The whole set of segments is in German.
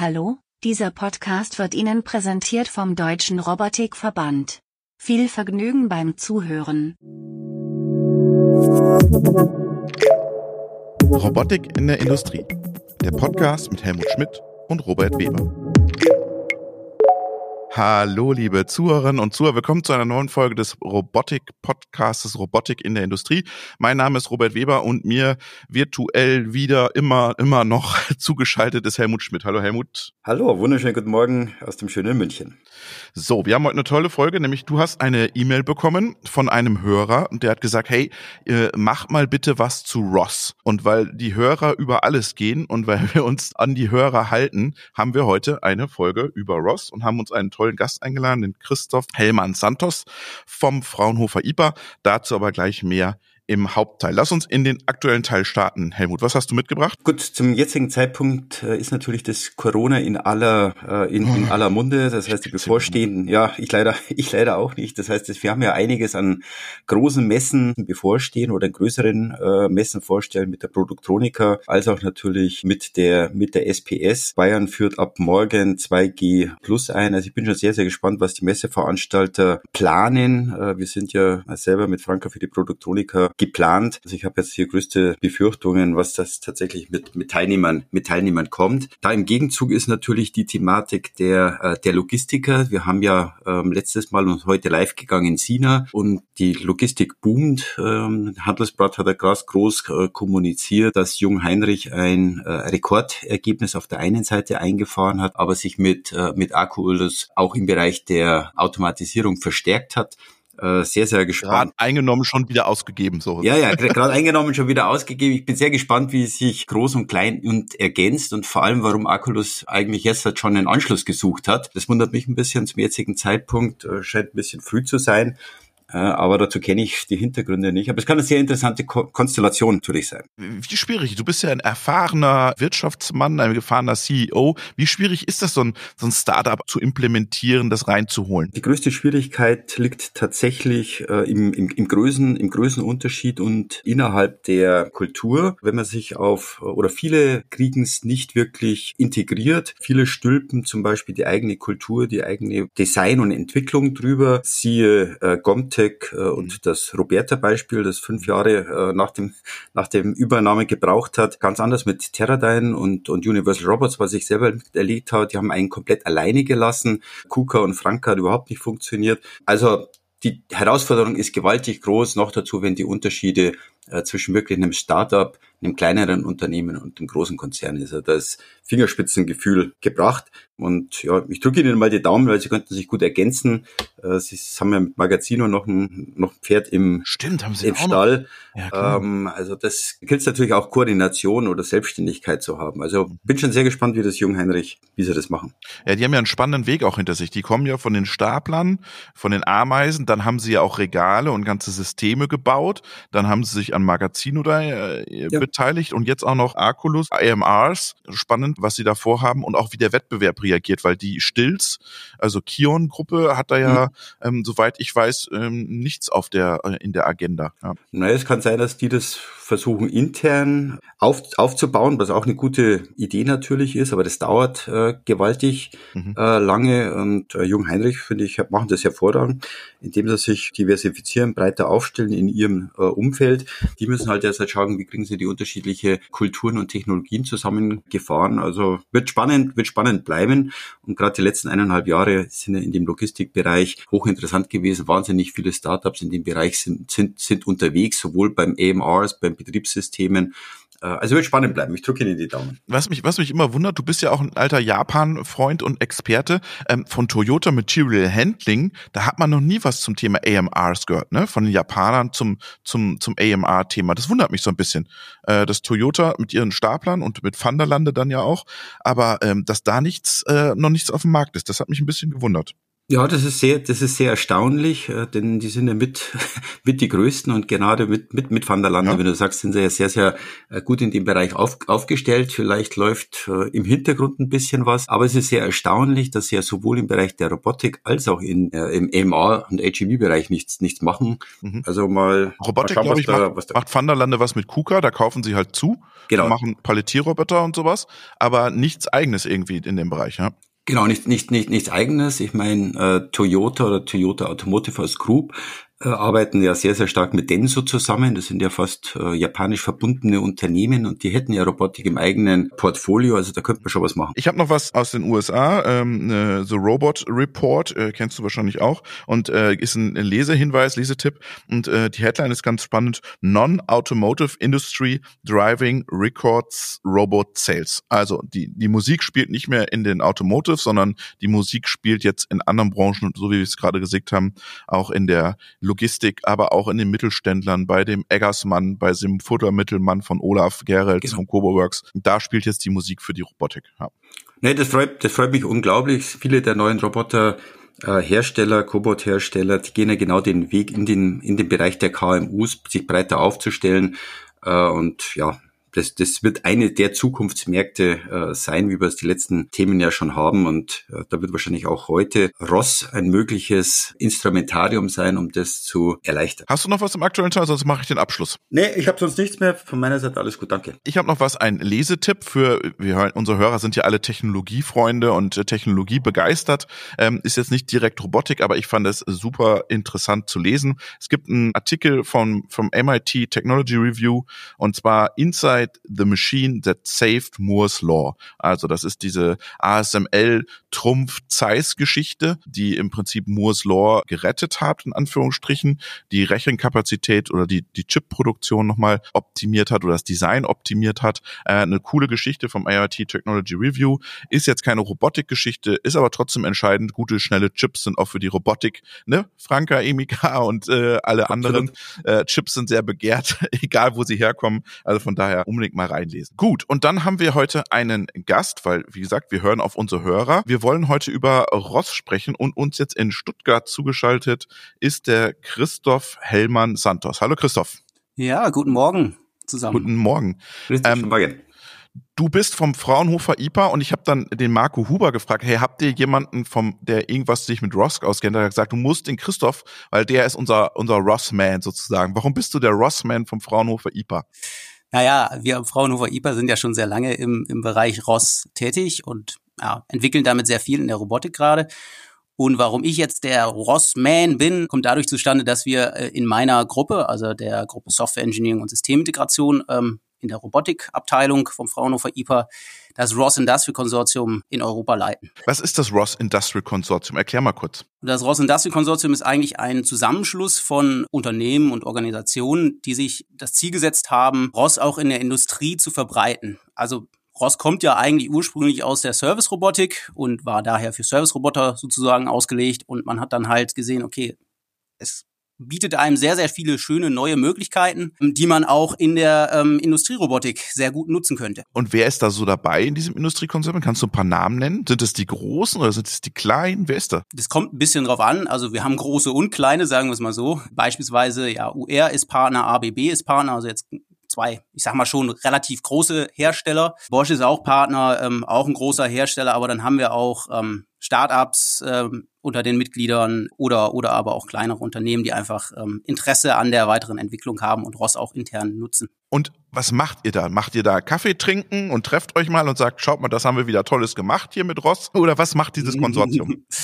Hallo, dieser Podcast wird Ihnen präsentiert vom Deutschen Robotikverband. Viel Vergnügen beim Zuhören. Robotik in der Industrie. Der Podcast mit Helmut Schmidt und Robert Weber. Hallo, liebe Zuhörerinnen und Zuhörer. Willkommen zu einer neuen Folge des Robotik-Podcasts Robotik in der Industrie. Mein Name ist Robert Weber und mir virtuell wieder immer, immer noch zugeschaltet ist Helmut Schmidt. Hallo, Helmut. Hallo, wunderschönen guten Morgen aus dem schönen München. So, wir haben heute eine tolle Folge, nämlich du hast eine E-Mail bekommen von einem Hörer und der hat gesagt, hey, äh, mach mal bitte was zu Ross. Und weil die Hörer über alles gehen und weil wir uns an die Hörer halten, haben wir heute eine Folge über Ross und haben uns einen tollen Gast eingeladen, den Christoph Hellmann Santos vom Fraunhofer IPA. Dazu aber gleich mehr im Hauptteil. Lass uns in den aktuellen Teil starten. Helmut, was hast du mitgebracht? Gut, zum jetzigen Zeitpunkt äh, ist natürlich das Corona in aller äh, in, in oh. aller Munde. Das heißt, die bevorstehenden, ja, ich leider, ich leider auch nicht. Das heißt, wir haben ja einiges an großen Messen bevorstehen oder größeren äh, Messen vorstellen mit der Produktronika, als auch natürlich mit der mit der SPS. Bayern führt ab morgen 2G Plus ein. Also ich bin schon sehr, sehr gespannt, was die Messeveranstalter planen. Äh, wir sind ja selber mit Franka für die Produktronika geplant. Also ich habe jetzt hier größte Befürchtungen, was das tatsächlich mit, mit Teilnehmern, mit Teilnehmern kommt. Da im Gegenzug ist natürlich die Thematik der, äh, der Logistiker. Wir haben ja ähm, letztes Mal und heute live gegangen in China und die Logistik boomt. Ähm, Handelsblatt hat ja gerade groß äh, kommuniziert, dass Jung Heinrich ein äh, Rekordergebnis auf der einen Seite eingefahren hat, aber sich mit, äh, mit Akkuöls auch im Bereich der Automatisierung verstärkt hat. Äh, sehr, sehr gespannt. Gerade eingenommen, schon wieder ausgegeben. so. Ja, ja, gerade eingenommen, schon wieder ausgegeben. Ich bin sehr gespannt, wie sich groß und klein und ergänzt und vor allem, warum Aculus eigentlich jetzt halt schon einen Anschluss gesucht hat. Das wundert mich ein bisschen zum jetzigen Zeitpunkt, äh, scheint ein bisschen früh zu sein. Aber dazu kenne ich die Hintergründe nicht. Aber es kann eine sehr interessante Ko Konstellation natürlich sein. Wie schwierig? Du bist ja ein erfahrener Wirtschaftsmann, ein erfahrener CEO. Wie schwierig ist das, so ein, so ein Startup zu implementieren, das reinzuholen? Die größte Schwierigkeit liegt tatsächlich äh, im, im, im, Größen, im Größenunterschied und innerhalb der Kultur. Wenn man sich auf, oder viele kriegen es nicht wirklich integriert. Viele stülpen zum Beispiel die eigene Kultur, die eigene Design und Entwicklung drüber. Siehe äh, Gomte Logitech äh, und mhm. das Roberta-Beispiel, das fünf Jahre äh, nach dem nach dem Übernahme gebraucht hat, ganz anders mit Teradyne und und Universal Robots, was ich selber erlebt habe. Die haben einen komplett alleine gelassen. KUKA und Franka hat überhaupt nicht funktioniert. Also die Herausforderung ist gewaltig groß, noch dazu, wenn die Unterschiede äh, zwischen wirklich einem Startup, einem kleineren Unternehmen und einem großen Konzern ist. Also das Fingerspitzengefühl gebracht. Und ja, ich drücke Ihnen mal die Daumen, weil Sie könnten sich gut ergänzen. Äh, Sie haben ja mit Magazino noch ein, noch ein Pferd im, Stimmt, haben Sie im Stall. Ja, ähm, also das gilt natürlich auch Koordination oder Selbstständigkeit zu haben. Also bin schon sehr gespannt, wie das Jung Heinrich, wie sie das machen. Ja, die haben ja einen spannenden Weg auch hinter sich. Die kommen ja von den Staplern, von den Ameisen, dann haben sie ja auch Regale und ganze Systeme gebaut. Dann haben sie sich an Magazino da äh, ja. Beteiligt und jetzt auch noch Arculus, AMRs. Spannend, was sie da vorhaben und auch wie der Wettbewerb reagiert, weil die Stills, also Kion-Gruppe hat da ja, mhm. ähm, soweit ich weiß, ähm, nichts auf der äh, in der Agenda. Ja. Naja, es kann sein, dass die das versuchen intern auf, aufzubauen, was auch eine gute Idee natürlich ist, aber das dauert äh, gewaltig mhm. äh, lange und äh, Jung Heinrich, finde ich, machen das hervorragend, indem sie sich diversifizieren, breiter aufstellen in ihrem äh, Umfeld. Die müssen halt erst halt schauen, wie kriegen sie die unterschiedliche Kulturen und Technologien zusammengefahren. Also wird spannend, wird spannend bleiben und gerade die letzten eineinhalb Jahre sind in dem Logistikbereich hochinteressant gewesen. Wahnsinnig viele Startups in dem Bereich sind, sind, sind unterwegs, sowohl beim AMRs, beim Betriebssystemen. Äh, also wird spannend bleiben. Ich drücke Ihnen die Daumen. Was mich, was mich immer wundert, du bist ja auch ein alter Japan-Freund und Experte ähm, von Toyota Material Handling. Da hat man noch nie was zum Thema AMRs gehört, ne? Von den Japanern zum, zum, zum AMR-Thema. Das wundert mich so ein bisschen. Äh, dass Toyota mit ihren Staplern und mit Vanderlande dann ja auch, aber ähm, dass da nichts, äh, noch nichts auf dem Markt ist, das hat mich ein bisschen gewundert. Ja, das ist sehr, das ist sehr erstaunlich, äh, denn die sind ja mit, mit die größten und gerade mit, mit, mit Van der Lande, ja. wenn du sagst, sind sie ja sehr, sehr äh, gut in dem Bereich auf, aufgestellt. Vielleicht läuft äh, im Hintergrund ein bisschen was, aber es ist sehr erstaunlich, dass sie ja sowohl im Bereich der Robotik als auch in, äh, im AMR und HEV-Bereich nichts, nichts machen. Mhm. Also mal. Robotik, glaube ich, da, macht, macht Van der Lande was mit KUKA, da kaufen sie halt zu. Genau. Machen Palettierroboter und sowas, aber nichts eigenes irgendwie in dem Bereich, ja. Genau, nicht, nicht, nicht, nichts eigenes. Ich meine, äh, Toyota oder Toyota Automotive als Group arbeiten ja sehr, sehr stark mit Denso zusammen. Das sind ja fast äh, japanisch verbundene Unternehmen und die hätten ja Robotik im eigenen Portfolio. Also da könnte man schon was machen. Ich habe noch was aus den USA, ähm, äh, The Robot Report, äh, kennst du wahrscheinlich auch. Und äh, ist ein Lesehinweis, Lesetipp. Und äh, die Headline ist ganz spannend. Non-Automotive Industry Driving Records Robot Sales. Also die, die Musik spielt nicht mehr in den Automotive, sondern die Musik spielt jetzt in anderen Branchen, so wie wir es gerade gesagt haben, auch in der Logistik, aber auch in den Mittelständlern, bei dem Eggersmann, bei dem Futtermittelmann von Olaf Gerelt genau. von Coboworks. Da spielt jetzt die Musik für die Robotik. Ja. Nee, das freut, das freut mich unglaublich. Viele der neuen Roboter äh, Hersteller, Cobot-Hersteller, die gehen ja genau den Weg in den, in den Bereich der KMUs, sich breiter aufzustellen. Äh, und ja, das, das wird eine der Zukunftsmärkte äh, sein, wie wir es die letzten Themen ja schon haben. Und äh, da wird wahrscheinlich auch heute Ross ein mögliches Instrumentarium sein, um das zu erleichtern. Hast du noch was im aktuellen Teil? Sonst mache ich den Abschluss. Nee, ich habe sonst nichts mehr. Von meiner Seite alles gut, danke. Ich habe noch was, ein Lesetipp für, wir, unsere Hörer sind ja alle Technologiefreunde und äh, Technologie begeistert. Ähm, ist jetzt nicht direkt Robotik, aber ich fand es super interessant zu lesen. Es gibt einen Artikel vom, vom MIT Technology Review und zwar Inside Inside the Machine That Saved Moore's Law. Also das ist diese ASML Trumpf Zeiss Geschichte, die im Prinzip Moore's Law gerettet hat, in Anführungsstrichen, die Rechenkapazität oder die, die Chip-Produktion nochmal optimiert hat oder das Design optimiert hat. Äh, eine coole Geschichte vom IoT Technology Review. Ist jetzt keine Robotikgeschichte, ist aber trotzdem entscheidend. Gute, schnelle Chips sind auch für die Robotik, ne? Franka, Emika und äh, alle anderen äh, Chips sind sehr begehrt, egal wo sie herkommen. Also von daher unbedingt mal reinlesen. Gut, und dann haben wir heute einen Gast, weil, wie gesagt, wir hören auf unsere Hörer. Wir wollen heute über Ross sprechen und uns jetzt in Stuttgart zugeschaltet ist der Christoph Hellmann Santos. Hallo Christoph. Ja, guten Morgen zusammen. Guten Morgen. Ähm, Morgen. Du bist vom Fraunhofer IPA und ich habe dann den Marco Huber gefragt, hey, habt ihr jemanden vom, der irgendwas sich mit Ross auskennt? Er hat gesagt, du musst den Christoph, weil der ist unser, unser Ross-Man sozusagen. Warum bist du der Ross-Man vom Fraunhofer IPA? Naja, wir am Fraunhofer IPA sind ja schon sehr lange im, im Bereich ROS tätig und ja, entwickeln damit sehr viel in der Robotik gerade. Und warum ich jetzt der ROS-Man bin, kommt dadurch zustande, dass wir äh, in meiner Gruppe, also der Gruppe Software Engineering und Systemintegration, ähm, in der Robotikabteilung vom Fraunhofer IPA das Ross Industrial Konsortium in Europa leiten. Was ist das Ross Industrial Konsortium? Erklär mal kurz. Das Ross Industrial Konsortium ist eigentlich ein Zusammenschluss von Unternehmen und Organisationen, die sich das Ziel gesetzt haben, Ross auch in der Industrie zu verbreiten. Also Ross kommt ja eigentlich ursprünglich aus der Service-Robotik und war daher für Service-Roboter sozusagen ausgelegt und man hat dann halt gesehen, okay, es bietet einem sehr, sehr viele schöne neue Möglichkeiten, die man auch in der ähm, Industrierobotik sehr gut nutzen könnte. Und wer ist da so dabei in diesem Industriekonzern? Kannst du ein paar Namen nennen? Sind es die Großen oder sind es die Kleinen? Wer ist da? Das kommt ein bisschen drauf an. Also wir haben große und kleine, sagen wir es mal so. Beispielsweise, ja, UR ist Partner, ABB ist Partner, also jetzt zwei, ich sag mal schon relativ große Hersteller. Bosch ist auch Partner, ähm, auch ein großer Hersteller, aber dann haben wir auch ähm, Startups ähm, unter den Mitgliedern oder, oder aber auch kleinere Unternehmen, die einfach ähm, Interesse an der weiteren Entwicklung haben und Ross auch intern nutzen. Und was macht ihr da? Macht ihr da Kaffee trinken und trefft euch mal und sagt, schaut mal, das haben wir wieder Tolles gemacht hier mit Ross? Oder was macht dieses Konsortium?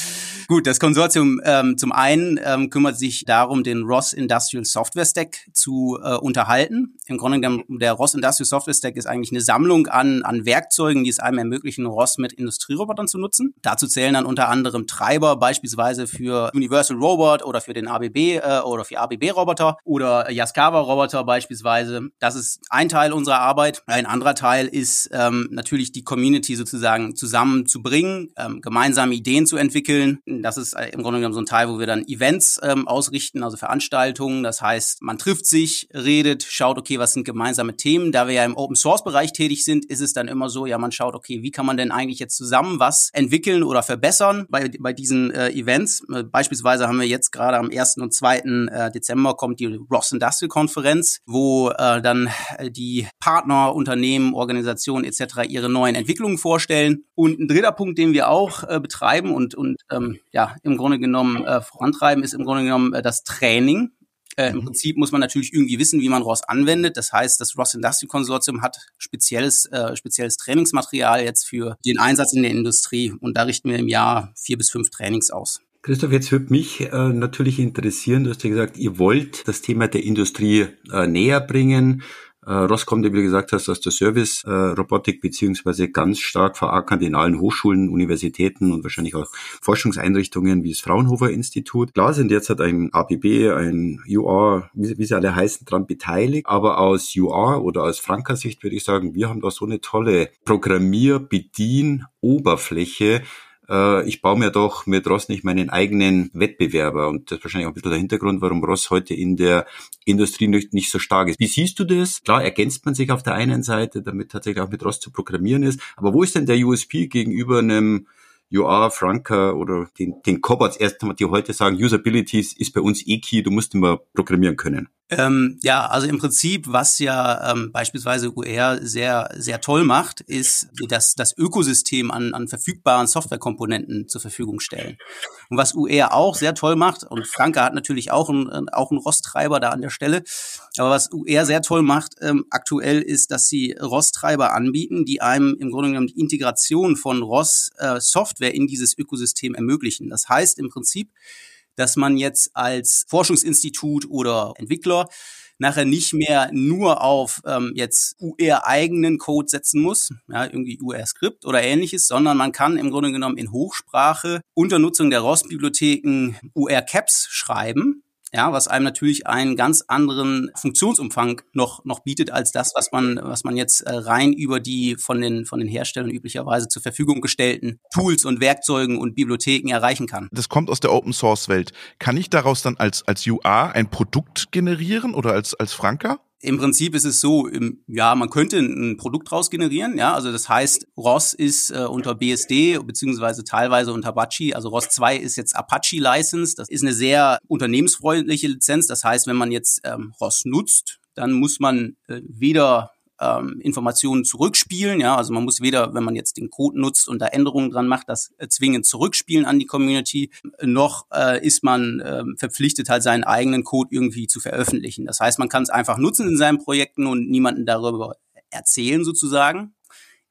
Gut, das Konsortium ähm, zum einen ähm, kümmert sich darum, den Ross Industrial Software Stack zu äh, unterhalten. Im Grunde genommen, der Ross Industrial Software Stack ist eigentlich eine Sammlung an, an Werkzeugen, die es einem ermöglichen, Ross mit Industrierobotern zu nutzen. Dazu zählen dann unter anderem Treiber, beispielsweise für Universal Robot oder für den ABB äh, oder für ABB-Roboter oder Yaskawa-Roboter beispielsweise. Das ist ein Teil unserer Arbeit. Ein anderer Teil ist ähm, natürlich die Community sozusagen zusammenzubringen, ähm, gemeinsame Ideen zu entwickeln Das ist äh, im Grunde genommen so ein Teil, wo wir dann Events ähm, ausrichten, also Veranstaltungen. Das heißt, man trifft sich, redet, schaut, okay, was sind gemeinsame Themen. Da wir ja im Open Source Bereich tätig sind, ist es dann immer so, ja, man schaut, okay, wie kann man denn eigentlich jetzt zusammen was entwickeln oder verbessern bei, bei diesen äh, Events. Äh, beispielsweise haben wir jetzt gerade am 1. und 2. Äh, Dezember kommt die Ross Industrial Konferenz, wo äh, dann äh, die Partner, Unternehmen, Organisationen etc. ihre neuen Entwicklungen vorstellen. Und ein dritter Punkt, den wir auch äh, betreiben und, und ähm, ja, im Grunde genommen äh, vorantreiben, ist im Grunde genommen äh, das Training. Äh, Im mhm. Prinzip muss man natürlich irgendwie wissen, wie man ROS anwendet. Das heißt, das ROS Industry Konsortium hat spezielles, äh, spezielles Trainingsmaterial jetzt für den Einsatz in der Industrie. Und da richten wir im Jahr vier bis fünf Trainings aus. Christoph, jetzt würde mich äh, natürlich interessieren, du hast ja gesagt, ihr wollt das Thema der Industrie äh, näher bringen. Äh, Ross kommt, wie du gesagt hast, aus der Service-Robotik beziehungsweise ganz stark verankert in allen Hochschulen, Universitäten und wahrscheinlich auch Forschungseinrichtungen wie das Fraunhofer Institut. Klar sind jetzt halt ein ABB, ein UR, wie, wie sie alle heißen, dran beteiligt. Aber aus UR oder aus Franker Sicht würde ich sagen, wir haben da so eine tolle Programmier-Bedien-Oberfläche, äh, ich baue mir doch mit Ross nicht meinen eigenen Wettbewerber. Und das ist wahrscheinlich auch ein bisschen der Hintergrund, warum Ross heute in der Industrie nicht, nicht so stark ist. Wie siehst du das? Klar, ergänzt man sich auf der einen Seite, damit tatsächlich auch mit Ross zu programmieren ist. Aber wo ist denn der USP gegenüber einem UR, Franca oder den, den Cobots einmal, die heute sagen, Usability ist bei uns eh key, du musst immer programmieren können. Ähm, ja, also im Prinzip, was ja ähm, beispielsweise UR sehr, sehr toll macht, ist das, das Ökosystem an, an verfügbaren Softwarekomponenten zur Verfügung stellen. Und was UR auch sehr toll macht, und Franke hat natürlich auch einen, auch einen ROS-Treiber da an der Stelle, aber was UR sehr toll macht ähm, aktuell ist, dass sie ROS-Treiber anbieten, die einem im Grunde genommen die Integration von ROS-Software äh, in dieses Ökosystem ermöglichen. Das heißt im Prinzip, dass man jetzt als Forschungsinstitut oder Entwickler nachher nicht mehr nur auf ähm, jetzt UR-eigenen Code setzen muss, ja, irgendwie UR-Skript oder ähnliches, sondern man kann im Grunde genommen in Hochsprache unter Nutzung der ROS-Bibliotheken UR-Caps schreiben ja, was einem natürlich einen ganz anderen Funktionsumfang noch, noch bietet als das, was man, was man jetzt äh, rein über die von den, von den Herstellern üblicherweise zur Verfügung gestellten Tools und Werkzeugen und Bibliotheken erreichen kann. Das kommt aus der Open Source Welt. Kann ich daraus dann als, als UA ein Produkt generieren oder als, als Franka? Im Prinzip ist es so, im, ja, man könnte ein Produkt raus generieren, ja, also das heißt, ROS ist äh, unter BSD beziehungsweise teilweise unter Apache, also ROS 2 ist jetzt Apache License, das ist eine sehr unternehmensfreundliche Lizenz, das heißt, wenn man jetzt ähm, ROS nutzt, dann muss man äh, weder ähm, Informationen zurückspielen. Ja, also man muss weder, wenn man jetzt den Code nutzt und da Änderungen dran macht, das äh, zwingend zurückspielen an die Community, noch äh, ist man äh, verpflichtet, halt seinen eigenen Code irgendwie zu veröffentlichen. Das heißt, man kann es einfach nutzen in seinen Projekten und niemanden darüber erzählen sozusagen.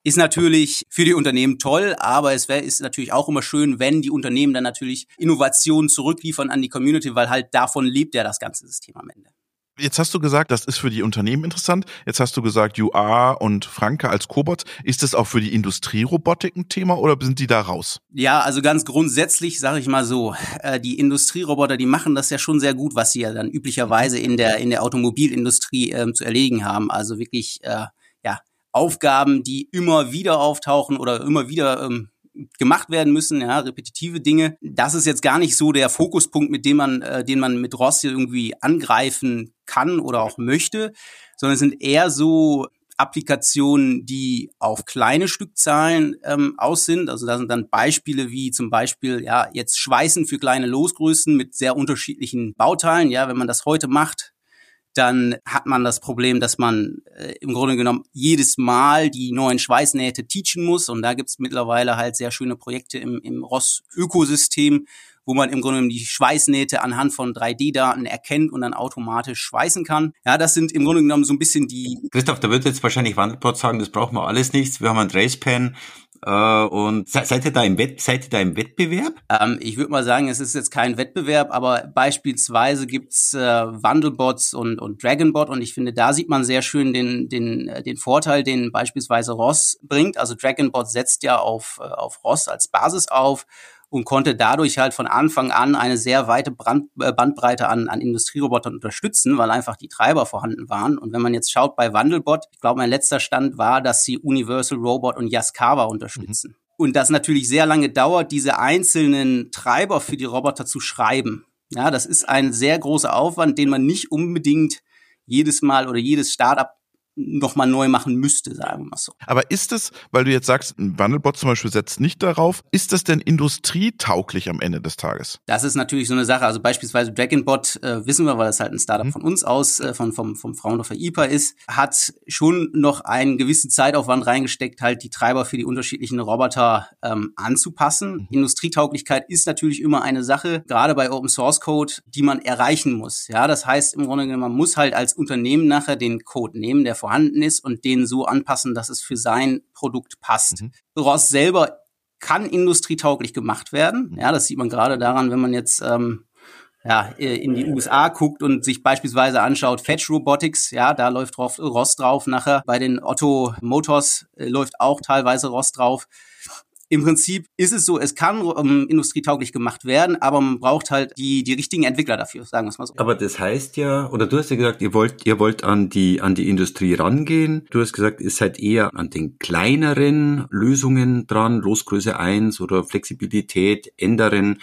Ist natürlich für die Unternehmen toll, aber es wär, ist natürlich auch immer schön, wenn die Unternehmen dann natürlich Innovationen zurückliefern an die Community, weil halt davon lebt ja das ganze System am Ende. Jetzt hast du gesagt, das ist für die Unternehmen interessant. Jetzt hast du gesagt, UR und Franke als Cobot. Ist das auch für die Industrierobotik ein Thema oder sind die da raus? Ja, also ganz grundsätzlich sage ich mal so, äh, die Industrieroboter, die machen das ja schon sehr gut, was sie ja dann üblicherweise in der in der Automobilindustrie ähm, zu erledigen haben. Also wirklich äh, ja Aufgaben, die immer wieder auftauchen oder immer wieder ähm, gemacht werden müssen, ja, repetitive Dinge. Das ist jetzt gar nicht so der Fokuspunkt, mit dem man, äh, den man mit Ross irgendwie angreifen kann oder auch möchte, sondern es sind eher so Applikationen, die auf kleine Stückzahlen ähm, aus sind. Also da sind dann Beispiele wie zum Beispiel ja jetzt Schweißen für kleine Losgrößen mit sehr unterschiedlichen Bauteilen. Ja, wenn man das heute macht, dann hat man das Problem, dass man äh, im Grunde genommen jedes Mal die neuen Schweißnähte teachen muss. Und da gibt's mittlerweile halt sehr schöne Projekte im, im ROS-Ökosystem, wo man im Grunde genommen die Schweißnähte anhand von 3D-Daten erkennt und dann automatisch schweißen kann. Ja, das sind im Grunde genommen so ein bisschen die... Christoph, da wird jetzt wahrscheinlich Wandelport sagen, das brauchen wir alles nichts. Wir haben ein Tracepan, äh, und seid ihr da im, Wett, seid ihr da im Wettbewerb? Ähm, ich würde mal sagen, es ist jetzt kein Wettbewerb, aber beispielsweise gibt's äh, Wandelbots und, und Dragonbot und ich finde, da sieht man sehr schön den, den, äh, den Vorteil, den beispielsweise Ross bringt. Also Dragonbot setzt ja auf, äh, auf Ross als Basis auf und konnte dadurch halt von Anfang an eine sehr weite Brand, äh, Bandbreite an, an Industrierobotern unterstützen, weil einfach die Treiber vorhanden waren. Und wenn man jetzt schaut bei Wandelbot, ich glaube, mein letzter Stand war, dass sie Universal Robot und Yaskawa unterstützen. Mhm. Und das natürlich sehr lange dauert, diese einzelnen Treiber für die Roboter zu schreiben. Ja, das ist ein sehr großer Aufwand, den man nicht unbedingt jedes Mal oder jedes Startup nochmal neu machen müsste, sagen wir mal so. Aber ist es, weil du jetzt sagst, ein Wandelbot zum Beispiel setzt nicht darauf, ist das denn industrietauglich am Ende des Tages? Das ist natürlich so eine Sache. Also beispielsweise Dragonbot, äh, wissen wir, weil das halt ein Startup mhm. von uns aus, äh, von, vom, vom Fraunhofer IPA ist, hat schon noch einen gewissen Zeitaufwand reingesteckt, halt die Treiber für die unterschiedlichen Roboter ähm, anzupassen. Mhm. Industrietauglichkeit ist natürlich immer eine Sache, gerade bei Open Source Code, die man erreichen muss. Ja, das heißt im Grunde genommen, man muss halt als Unternehmen nachher den Code nehmen, der vorhanden ist und den so anpassen, dass es für sein Produkt passt. Mhm. ROS selber kann industrietauglich gemacht werden. Mhm. Ja, das sieht man gerade daran, wenn man jetzt ähm, ja, äh, in die USA guckt und sich beispielsweise anschaut, Fetch Robotics, ja, da läuft drauf, ROS drauf nachher. Bei den Otto Motors äh, läuft auch teilweise ROS drauf im Prinzip ist es so, es kann um, industrietauglich gemacht werden, aber man braucht halt die, die richtigen Entwickler dafür, sagen wir es mal so. Aber das heißt ja, oder du hast ja gesagt, ihr wollt, ihr wollt an die, an die Industrie rangehen. Du hast gesagt, ihr seid eher an den kleineren Lösungen dran, Losgröße 1 oder Flexibilität ändern.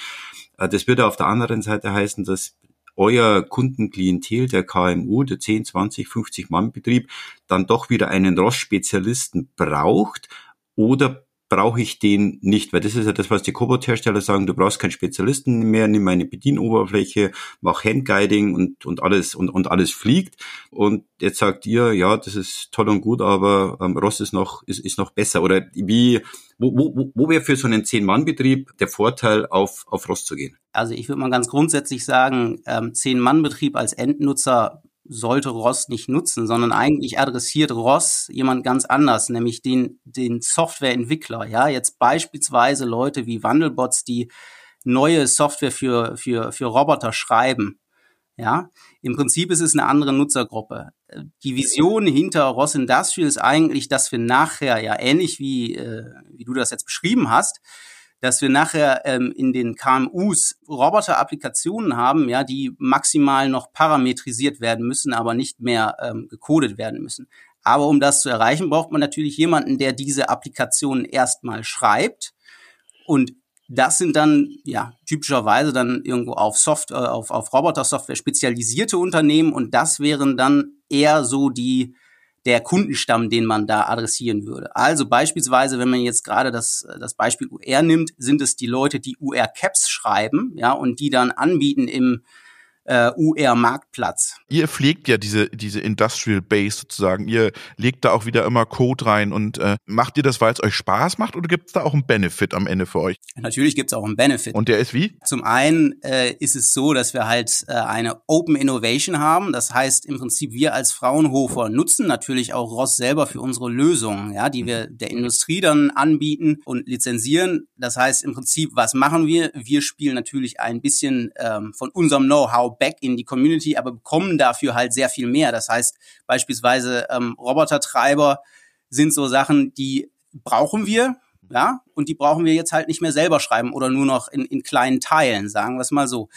Äh, das würde auf der anderen Seite heißen, dass euer Kundenklientel, der KMU, der 10, 20, 50 Mann Betrieb, dann doch wieder einen ROS-Spezialisten braucht oder brauche ich den nicht, weil das ist ja das, was die Cobot-Hersteller sagen, du brauchst keinen Spezialisten mehr, nimm meine Bedienoberfläche, mach Handguiding und, und alles und, und alles fliegt. Und jetzt sagt ihr, ja, das ist toll und gut, aber ähm, Ross ist noch, ist, ist noch besser. Oder wie, wo, wo, wo wäre für so einen Zehn-Mann-Betrieb der Vorteil, auf, auf Ross zu gehen? Also ich würde mal ganz grundsätzlich sagen, ähm, Zehn-Mann-Betrieb als Endnutzer sollte Ross nicht nutzen, sondern eigentlich adressiert Ross jemand ganz anders, nämlich den, den Softwareentwickler. Ja, jetzt beispielsweise Leute wie Wandelbots, die neue Software für, für, für Roboter schreiben. Ja, im Prinzip ist es eine andere Nutzergruppe. Die Vision hinter Ross Industrial ist eigentlich, dass wir nachher, ja ähnlich wie, äh, wie du das jetzt beschrieben hast, dass wir nachher ähm, in den KMUs Roboter-Applikationen haben, ja, die maximal noch parametrisiert werden müssen, aber nicht mehr ähm, gecodet werden müssen. Aber um das zu erreichen, braucht man natürlich jemanden, der diese Applikationen erstmal schreibt. Und das sind dann ja typischerweise dann irgendwo auf Soft, äh, auf, auf Roboter-Software spezialisierte Unternehmen und das wären dann eher so die der Kundenstamm, den man da adressieren würde. Also beispielsweise, wenn man jetzt gerade das, das Beispiel UR nimmt, sind es die Leute, die UR-Caps schreiben, ja, und die dann anbieten im äh, UR-Marktplatz. Ihr pflegt ja diese, diese Industrial Base sozusagen. Ihr legt da auch wieder immer Code rein und äh, macht ihr das, weil es euch Spaß macht oder gibt es da auch einen Benefit am Ende für euch? Natürlich gibt es auch einen Benefit. Und der ist wie? Zum einen äh, ist es so, dass wir halt äh, eine Open Innovation haben. Das heißt im Prinzip, wir als Fraunhofer nutzen natürlich auch Ross selber für unsere Lösungen, ja, die wir der Industrie dann anbieten und lizenzieren. Das heißt im Prinzip, was machen wir? Wir spielen natürlich ein bisschen ähm, von unserem Know-how back in die Community, aber bekommen dafür halt sehr viel mehr. Das heißt beispielsweise ähm, Robotertreiber sind so Sachen, die brauchen wir, ja, und die brauchen wir jetzt halt nicht mehr selber schreiben oder nur noch in, in kleinen Teilen, sagen wir es mal so.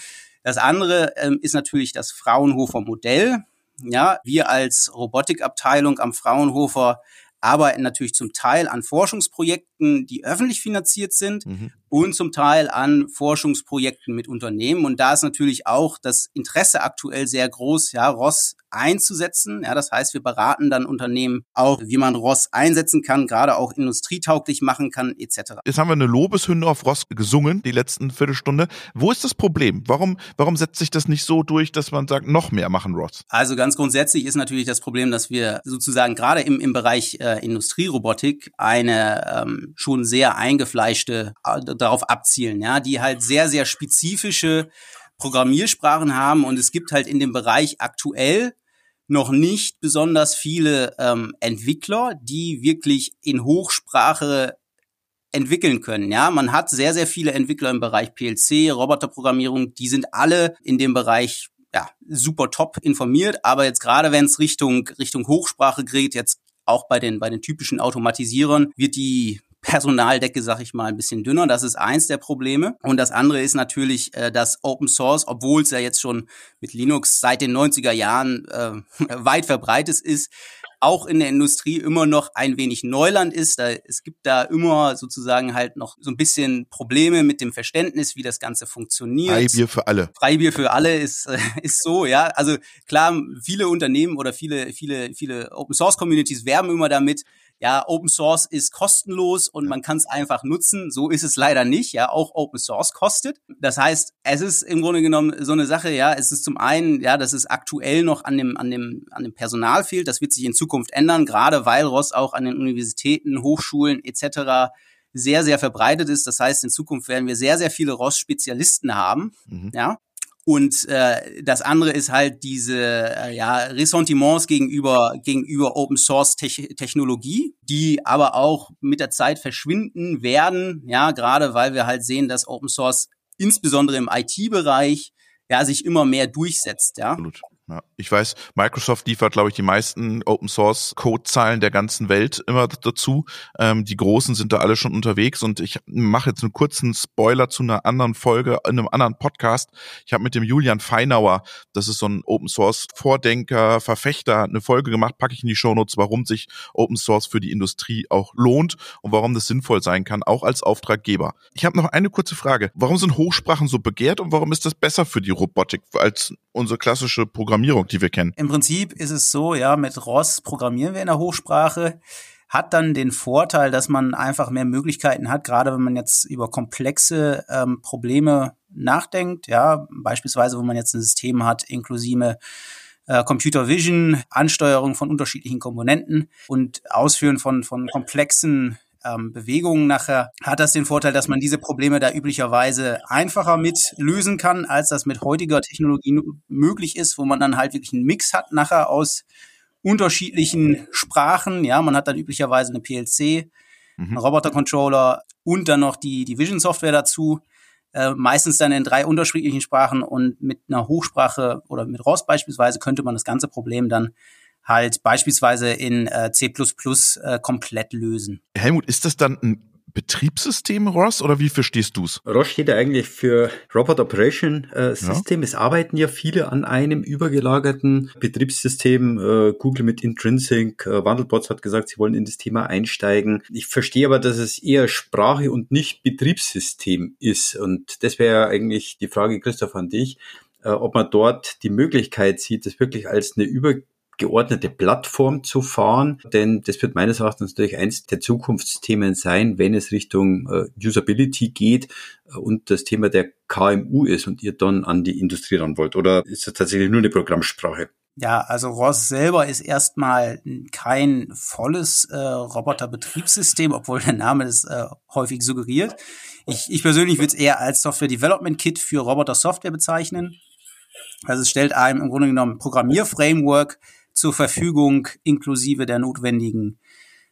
Das andere ähm, ist natürlich das Fraunhofer Modell. Ja, wir als Robotikabteilung am Fraunhofer arbeiten natürlich zum Teil an Forschungsprojekten, die öffentlich finanziert sind mhm. Und zum Teil an Forschungsprojekten mit Unternehmen. Und da ist natürlich auch das Interesse aktuell sehr groß, ja, Ross einzusetzen. Ja, das heißt, wir beraten dann Unternehmen auch, wie man Ross einsetzen kann, gerade auch industrietauglich machen kann, etc. Jetzt haben wir eine Lobeshymne auf Ross gesungen, die letzten Viertelstunde. Wo ist das Problem? Warum, warum setzt sich das nicht so durch, dass man sagt, noch mehr machen Ross? Also ganz grundsätzlich ist natürlich das Problem, dass wir sozusagen gerade im, im Bereich äh, Industrierobotik eine ähm, schon sehr eingefleischte äh, darauf abzielen, ja, die halt sehr, sehr spezifische Programmiersprachen haben und es gibt halt in dem Bereich aktuell noch nicht besonders viele ähm, Entwickler, die wirklich in Hochsprache entwickeln können. Ja, man hat sehr, sehr viele Entwickler im Bereich PLC, Roboterprogrammierung, die sind alle in dem Bereich ja, super top informiert, aber jetzt gerade wenn es Richtung Richtung Hochsprache geht, jetzt auch bei den bei den typischen Automatisierern wird die Personaldecke, sag ich mal, ein bisschen dünner. Das ist eins der Probleme. Und das andere ist natürlich, äh, dass Open Source, obwohl es ja jetzt schon mit Linux seit den 90er Jahren äh, weit verbreitet ist, auch in der Industrie immer noch ein wenig Neuland ist. Da, es gibt da immer sozusagen halt noch so ein bisschen Probleme mit dem Verständnis, wie das Ganze funktioniert. Freibier für alle. Freibier für alle ist, ist so, ja. Also klar, viele Unternehmen oder viele, viele, viele Open Source Communities werben immer damit, ja, Open Source ist kostenlos und man kann es einfach nutzen. So ist es leider nicht. Ja, auch Open Source kostet. Das heißt, es ist im Grunde genommen so eine Sache. Ja, es ist zum einen, ja, dass es aktuell noch an dem an dem an dem Personal fehlt. Das wird sich in Zukunft ändern, gerade weil ROS auch an den Universitäten, Hochschulen etc sehr, sehr verbreitet ist. Das heißt, in Zukunft werden wir sehr, sehr viele ROS-Spezialisten haben. Mhm. Ja. Und äh, das andere ist halt diese äh, ja, Ressentiments gegenüber, gegenüber Open Source Technologie, die aber auch mit der Zeit verschwinden werden, ja, gerade weil wir halt sehen, dass Open Source insbesondere im IT-Bereich ja sich immer mehr durchsetzt, ja. Absolut. Ja, ich weiß, Microsoft liefert, glaube ich, die meisten Open Source Code-Zahlen der ganzen Welt immer dazu. Ähm, die Großen sind da alle schon unterwegs und ich mache jetzt einen kurzen Spoiler zu einer anderen Folge in einem anderen Podcast. Ich habe mit dem Julian Feinauer, das ist so ein Open Source Vordenker, Verfechter, eine Folge gemacht, packe ich in die Shownotes, warum sich Open Source für die Industrie auch lohnt und warum das sinnvoll sein kann, auch als Auftraggeber. Ich habe noch eine kurze Frage. Warum sind Hochsprachen so begehrt und warum ist das besser für die Robotik als unsere klassische Programmierung, die wir kennen. Im Prinzip ist es so, ja, mit ROS programmieren wir in der Hochsprache hat dann den Vorteil, dass man einfach mehr Möglichkeiten hat, gerade wenn man jetzt über komplexe ähm, Probleme nachdenkt, ja, beispielsweise, wo man jetzt ein System hat, inklusive äh, Computer Vision, Ansteuerung von unterschiedlichen Komponenten und Ausführen von, von komplexen ähm, Bewegungen nachher, hat das den Vorteil, dass man diese Probleme da üblicherweise einfacher mit lösen kann, als das mit heutiger Technologie möglich ist, wo man dann halt wirklich einen Mix hat nachher aus unterschiedlichen Sprachen. Ja, man hat dann üblicherweise eine PLC, mhm. einen Roboter-Controller und dann noch die, die Vision-Software dazu. Äh, meistens dann in drei unterschiedlichen Sprachen und mit einer Hochsprache oder mit ROS beispielsweise könnte man das ganze Problem dann halt beispielsweise in äh, C++ äh, komplett lösen. Helmut, ist das dann ein Betriebssystem ROS oder wie verstehst du's? ROS steht ja eigentlich für Robot Operation äh, System. Ja. Es arbeiten ja viele an einem übergelagerten Betriebssystem. Äh, Google mit Intrinsic, äh, Wandelbots hat gesagt, sie wollen in das Thema einsteigen. Ich verstehe aber, dass es eher Sprache und nicht Betriebssystem ist. Und das wäre eigentlich die Frage, Christoph, an dich, äh, ob man dort die Möglichkeit sieht, das wirklich als eine über geordnete Plattform zu fahren, denn das wird meines Erachtens natürlich eins der Zukunftsthemen sein, wenn es Richtung äh, Usability geht äh, und das Thema der KMU ist und ihr dann an die Industrie ran wollt. Oder ist das tatsächlich nur eine Programmsprache? Ja, also ROS selber ist erstmal kein volles äh, Roboterbetriebssystem, obwohl der Name das äh, häufig suggeriert. Ich, ich persönlich würde es eher als Software Development Kit für Roboter Software bezeichnen. Also es stellt einem im Grunde genommen Programmierframework zur Verfügung, inklusive der notwendigen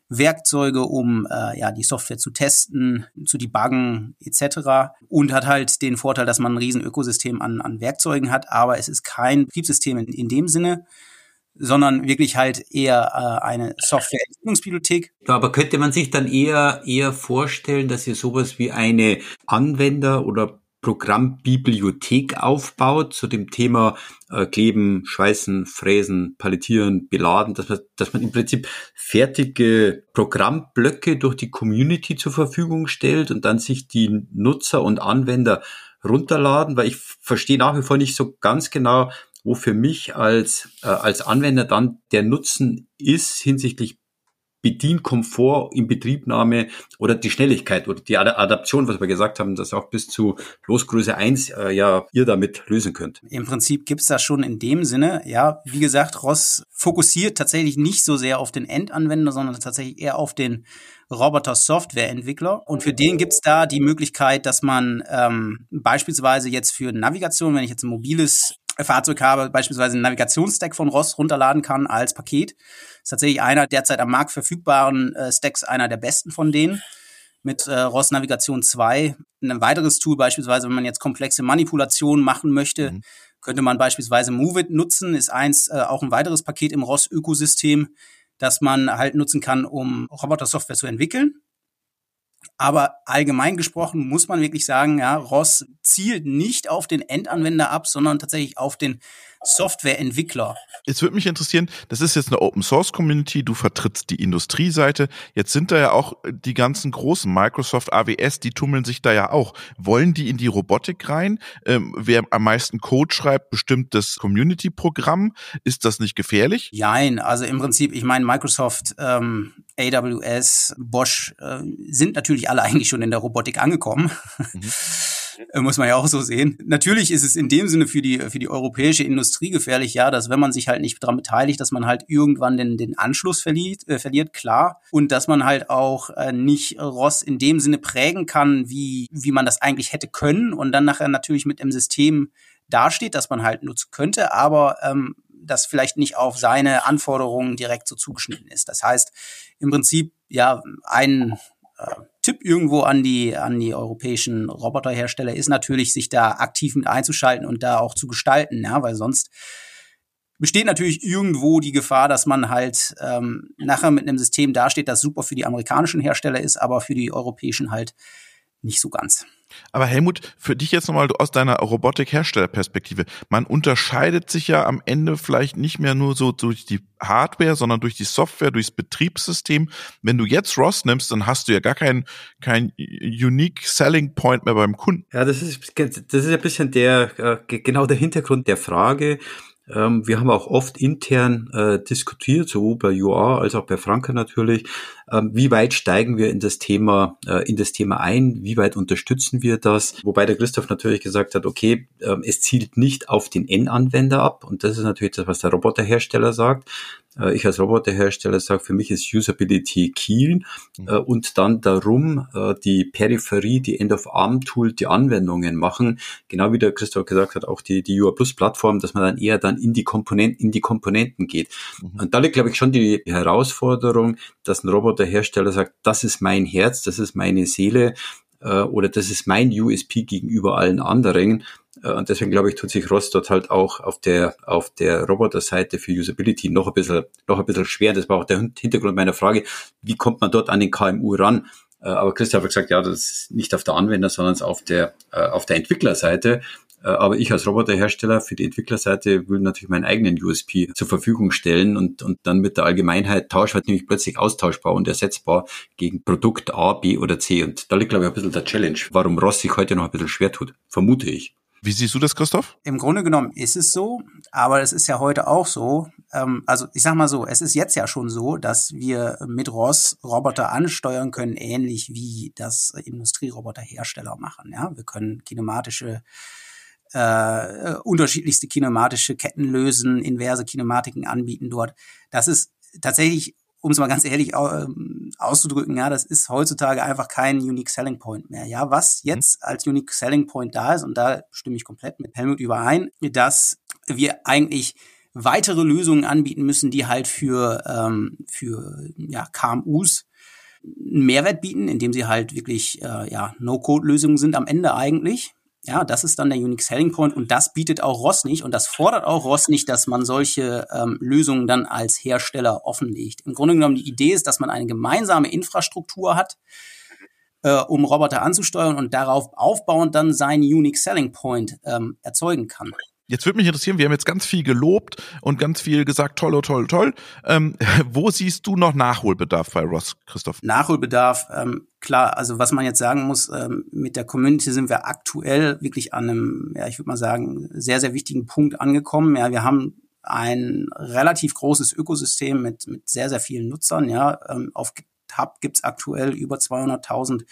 Werkzeuge, um äh, ja die Software zu testen, zu debuggen etc. Und hat halt den Vorteil, dass man ein riesen Ökosystem an, an Werkzeugen hat, aber es ist kein Betriebssystem in, in dem Sinne, sondern wirklich halt eher äh, eine Softwareentwicklungsbibliothek. Aber könnte man sich dann eher eher vorstellen, dass ihr sowas wie eine Anwender- oder Programmbibliothek aufbaut zu dem Thema äh, Kleben, Schweißen, Fräsen, Palettieren, Beladen, dass man, dass man im Prinzip fertige Programmblöcke durch die Community zur Verfügung stellt und dann sich die Nutzer und Anwender runterladen, weil ich verstehe nach wie vor nicht so ganz genau, wo für mich als, äh, als Anwender dann der Nutzen ist hinsichtlich Bedienkomfort in Betriebnahme oder die Schnelligkeit oder die Adaption, was wir gesagt haben, dass auch bis zu Losgröße 1 äh, ja ihr damit lösen könnt. Im Prinzip gibt's das schon in dem Sinne, ja, wie gesagt, Ross fokussiert tatsächlich nicht so sehr auf den Endanwender, sondern tatsächlich eher auf den Roboter-Software-Entwickler. Und für den gibt's da die Möglichkeit, dass man ähm, beispielsweise jetzt für Navigation, wenn ich jetzt ein mobiles Fahrzeug habe, beispielsweise einen Navigationsstack von Ross runterladen kann als Paket. Ist tatsächlich einer derzeit am Markt verfügbaren äh, Stacks, einer der besten von denen. Mit äh, Ross Navigation 2. Ein weiteres Tool beispielsweise, wenn man jetzt komplexe Manipulationen machen möchte, mhm. könnte man beispielsweise Moveit nutzen, ist eins äh, auch ein weiteres Paket im Ross-Ökosystem, das man halt nutzen kann, um Roboter-Software zu entwickeln. Aber allgemein gesprochen muss man wirklich sagen, ja, ROS zielt nicht auf den Endanwender ab, sondern tatsächlich auf den Softwareentwickler. Es würde mich interessieren, das ist jetzt eine Open Source Community, du vertrittst die Industrieseite. Jetzt sind da ja auch die ganzen großen Microsoft, AWS, die tummeln sich da ja auch. Wollen die in die Robotik rein? Ähm, wer am meisten Code schreibt, bestimmt das Community-Programm. Ist das nicht gefährlich? Nein, also im Prinzip, ich meine, Microsoft, ähm, AWS, Bosch äh, sind natürlich alle eigentlich schon in der Robotik angekommen. Mhm. Äh, muss man ja auch so sehen. Natürlich ist es in dem Sinne für die, für die europäische Industrie gefährlich, ja, dass wenn man sich halt nicht daran beteiligt, dass man halt irgendwann den, den Anschluss verliert, äh, verliert, klar. Und dass man halt auch äh, nicht Ross in dem Sinne prägen kann, wie, wie man das eigentlich hätte können und dann nachher natürlich mit dem System dasteht, dass man halt nutzen könnte, aber ähm, das vielleicht nicht auf seine Anforderungen direkt so zugeschnitten ist. Das heißt, im Prinzip, ja, ein Tipp irgendwo an die, an die europäischen Roboterhersteller ist natürlich, sich da aktiv mit einzuschalten und da auch zu gestalten, ja, weil sonst besteht natürlich irgendwo die Gefahr, dass man halt ähm, nachher mit einem System dasteht, das super für die amerikanischen Hersteller ist, aber für die europäischen halt nicht so ganz. Aber Helmut, für dich jetzt nochmal aus deiner Robotikherstellerperspektive. Man unterscheidet sich ja am Ende vielleicht nicht mehr nur so durch die Hardware, sondern durch die Software, durchs Betriebssystem. Wenn du jetzt Ross nimmst, dann hast du ja gar keinen kein Unique Selling Point mehr beim Kunden. Ja, das ist, das ist ein bisschen der, äh, genau der Hintergrund der Frage. Ähm, wir haben auch oft intern äh, diskutiert, sowohl bei UA als auch bei Franke natürlich, wie weit steigen wir in das Thema, äh, in das Thema ein, wie weit unterstützen wir das, wobei der Christoph natürlich gesagt hat, okay, äh, es zielt nicht auf den N-Anwender ab und das ist natürlich das, was der Roboterhersteller sagt. Äh, ich als Roboterhersteller sage, für mich ist Usability key mhm. äh, und dann darum die Peripherie, die End-of-Arm-Tool, die Anwendungen machen, genau wie der Christoph gesagt hat, auch die, die UA Plus Plattform, dass man dann eher dann in die Komponenten, in die Komponenten geht. Mhm. Und da liegt, glaube ich, schon die Herausforderung, dass ein Roboterhersteller sagt, das ist mein Herz, das ist meine Seele, oder das ist mein USP gegenüber allen anderen. Äh, und deswegen glaube ich, tut sich Ross dort halt auch auf der, auf der Roboter-Seite für Usability noch ein bisschen, noch ein bisschen schwer. Das war auch der Hintergrund meiner Frage. Wie kommt man dort an den KMU ran? Äh, aber Christoph hat gesagt, ja, das ist nicht auf der Anwender, sondern auf der, äh, auf der Entwicklerseite. Aber ich als Roboterhersteller für die Entwicklerseite will natürlich meinen eigenen USP zur Verfügung stellen und, und dann mit der Allgemeinheit tausch halt nämlich plötzlich austauschbar und ersetzbar gegen Produkt A, B oder C. Und da liegt, glaube ich, ein bisschen der Challenge, warum Ross sich heute noch ein bisschen schwer tut. Vermute ich. Wie siehst du das, Christoph? Im Grunde genommen ist es so, aber es ist ja heute auch so. Ähm, also ich sag mal so, es ist jetzt ja schon so, dass wir mit ROS Roboter ansteuern können, ähnlich wie das Industrieroboterhersteller machen. Ja, wir können kinematische äh, unterschiedlichste kinematische Ketten lösen, inverse Kinematiken anbieten dort. Das ist tatsächlich um es mal ganz ehrlich ähm, auszudrücken, ja, das ist heutzutage einfach kein Unique Selling Point mehr. Ja, was mhm. jetzt als Unique Selling Point da ist, und da stimme ich komplett mit Helmut überein, dass wir eigentlich weitere Lösungen anbieten müssen, die halt für, ähm, für ja, KMUs einen Mehrwert bieten, indem sie halt wirklich äh, ja, No-Code-Lösungen sind am Ende eigentlich. Ja, das ist dann der Unique Selling Point und das bietet auch Ross nicht und das fordert auch Ross nicht, dass man solche ähm, Lösungen dann als Hersteller offenlegt. Im Grunde genommen die Idee ist, dass man eine gemeinsame Infrastruktur hat, äh, um Roboter anzusteuern und darauf aufbauend dann seinen Unique Selling Point ähm, erzeugen kann. Jetzt würde mich interessieren, wir haben jetzt ganz viel gelobt und ganz viel gesagt, toll, oh, toll, toll. Ähm, wo siehst du noch Nachholbedarf bei Ross, Christoph? Nachholbedarf, ähm, klar, also was man jetzt sagen muss, ähm, mit der Community sind wir aktuell wirklich an einem, ja, ich würde mal sagen, sehr, sehr wichtigen Punkt angekommen. Ja, wir haben ein relativ großes Ökosystem mit, mit sehr, sehr vielen Nutzern. Ja, ähm, auf GitHub gibt's aktuell über 200.000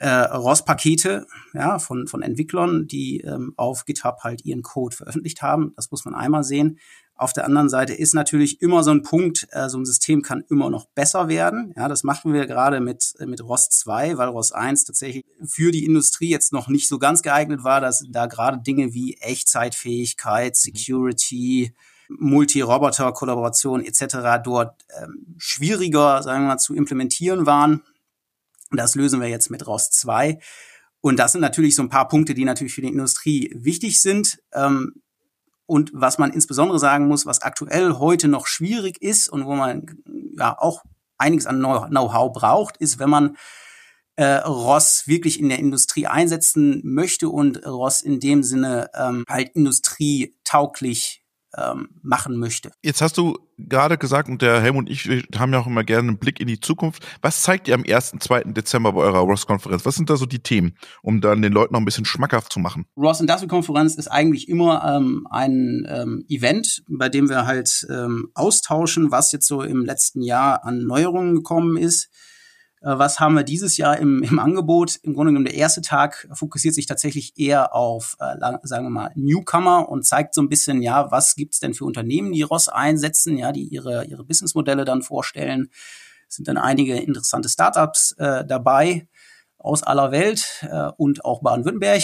äh, ROS-Pakete ja, von, von Entwicklern, die ähm, auf GitHub halt ihren Code veröffentlicht haben. Das muss man einmal sehen. Auf der anderen Seite ist natürlich immer so ein Punkt, äh, so ein System kann immer noch besser werden. Ja, das machen wir gerade mit, mit ROS 2, weil ROS 1 tatsächlich für die Industrie jetzt noch nicht so ganz geeignet war, dass da gerade Dinge wie Echtzeitfähigkeit, Security, Multi-Roboter-Kollaboration etc. dort ähm, schwieriger, sagen wir mal, zu implementieren waren. Das lösen wir jetzt mit ROS 2. Und das sind natürlich so ein paar Punkte, die natürlich für die Industrie wichtig sind. Ähm, und was man insbesondere sagen muss, was aktuell heute noch schwierig ist und wo man ja auch einiges an Know-how braucht, ist, wenn man äh, Ross wirklich in der Industrie einsetzen möchte und Ross in dem Sinne ähm, halt industrietauglich ähm, machen möchte. Jetzt hast du gerade gesagt, und der Helmut und ich haben ja auch immer gerne einen Blick in die Zukunft. Was zeigt ihr am 1. 2. Dezember bei eurer Ross-Konferenz? Was sind da so die Themen, um dann den Leuten noch ein bisschen schmackhaft zu machen? Ross Industrial-Konferenz ist eigentlich immer ähm, ein ähm, Event, bei dem wir halt ähm, austauschen, was jetzt so im letzten Jahr an Neuerungen gekommen ist was haben wir dieses Jahr im, im Angebot? Im Grunde genommen der erste Tag fokussiert sich tatsächlich eher auf, äh, sagen wir mal, Newcomer und zeigt so ein bisschen, ja, was gibt's denn für Unternehmen, die Ross einsetzen, ja, die ihre, ihre Businessmodelle dann vorstellen. Es sind dann einige interessante Startups äh, dabei aus aller Welt äh, und auch Baden-Württemberg.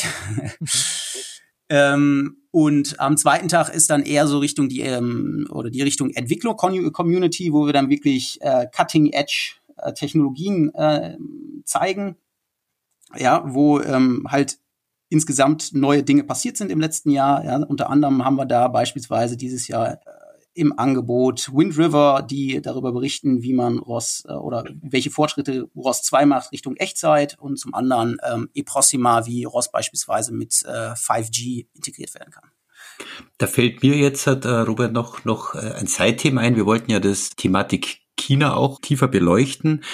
ähm, und am zweiten Tag ist dann eher so Richtung die ähm, oder die Richtung Entwickler-Community, wo wir dann wirklich äh, Cutting Edge äh, Technologien äh, zeigen, ja, wo ähm, halt insgesamt neue Dinge passiert sind im letzten Jahr. Ja. Unter anderem haben wir da beispielsweise dieses Jahr äh, im Angebot Wind River, die darüber berichten, wie man ROS äh, oder welche Fortschritte ROS 2 macht Richtung Echtzeit und zum anderen ähm, eProxima, wie ROS beispielsweise mit äh, 5G integriert werden kann. Da fällt mir jetzt, äh, Robert, noch, noch äh, ein Zeitthema ein. Wir wollten ja das Thematik China auch tiefer beleuchten.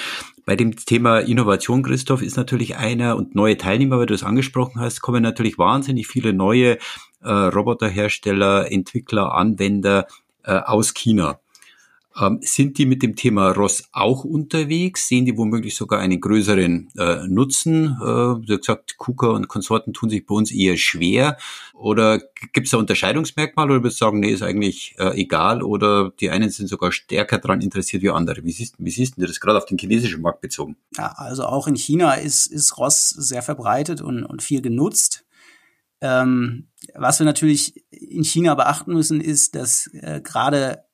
Bei dem Thema Innovation, Christoph, ist natürlich einer und neue Teilnehmer, weil du es angesprochen hast, kommen natürlich wahnsinnig viele neue äh, Roboterhersteller, Entwickler, Anwender äh, aus China. Ähm, sind die mit dem Thema Ross auch unterwegs? Sehen die womöglich sogar einen größeren äh, Nutzen? Äh, hast gesagt, KUKA und Konsorten tun sich bei uns eher schwer. Oder gibt es da Unterscheidungsmerkmale oder würdest du sagen, nee, ist eigentlich äh, egal oder die einen sind sogar stärker daran interessiert wie andere? Wie siehst, wie siehst du das gerade auf den chinesischen Markt bezogen? Ja, also auch in China ist, ist Ross sehr verbreitet und, und viel genutzt. Ähm, was wir natürlich in China beachten müssen, ist, dass äh, gerade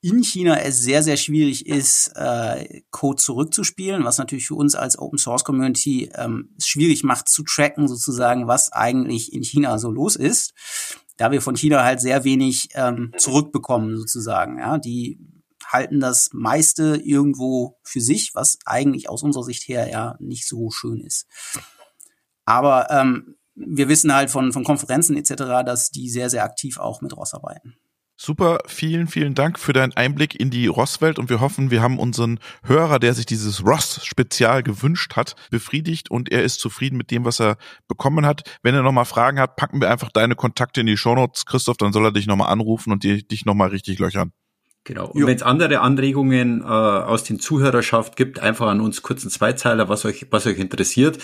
in China es sehr, sehr schwierig ist, äh, Code zurückzuspielen, was natürlich für uns als Open Source Community ähm, schwierig macht zu tracken, sozusagen, was eigentlich in China so los ist, da wir von China halt sehr wenig ähm, zurückbekommen, sozusagen. Ja, die halten das meiste irgendwo für sich, was eigentlich aus unserer Sicht her ja nicht so schön ist. Aber ähm, wir wissen halt von, von Konferenzen etc., dass die sehr, sehr aktiv auch mit ROS arbeiten. Super, vielen, vielen Dank für deinen Einblick in die Ross-Welt und wir hoffen, wir haben unseren Hörer, der sich dieses Ross-Spezial gewünscht hat, befriedigt und er ist zufrieden mit dem, was er bekommen hat. Wenn er nochmal Fragen hat, packen wir einfach deine Kontakte in die Shownotes, Christoph, dann soll er dich nochmal anrufen und die, dich nochmal richtig löchern. Genau. Und wenn es andere Anregungen äh, aus den Zuhörerschaft gibt, einfach an uns kurzen Zweizeiler, was euch, was euch interessiert.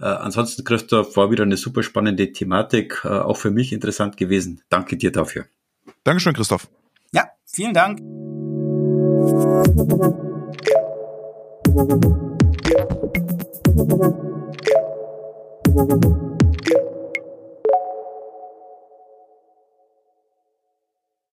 Äh, ansonsten, Christoph, war wieder eine super spannende Thematik, äh, auch für mich interessant gewesen. Danke dir dafür. Dankeschön, Christoph. Ja, vielen Dank.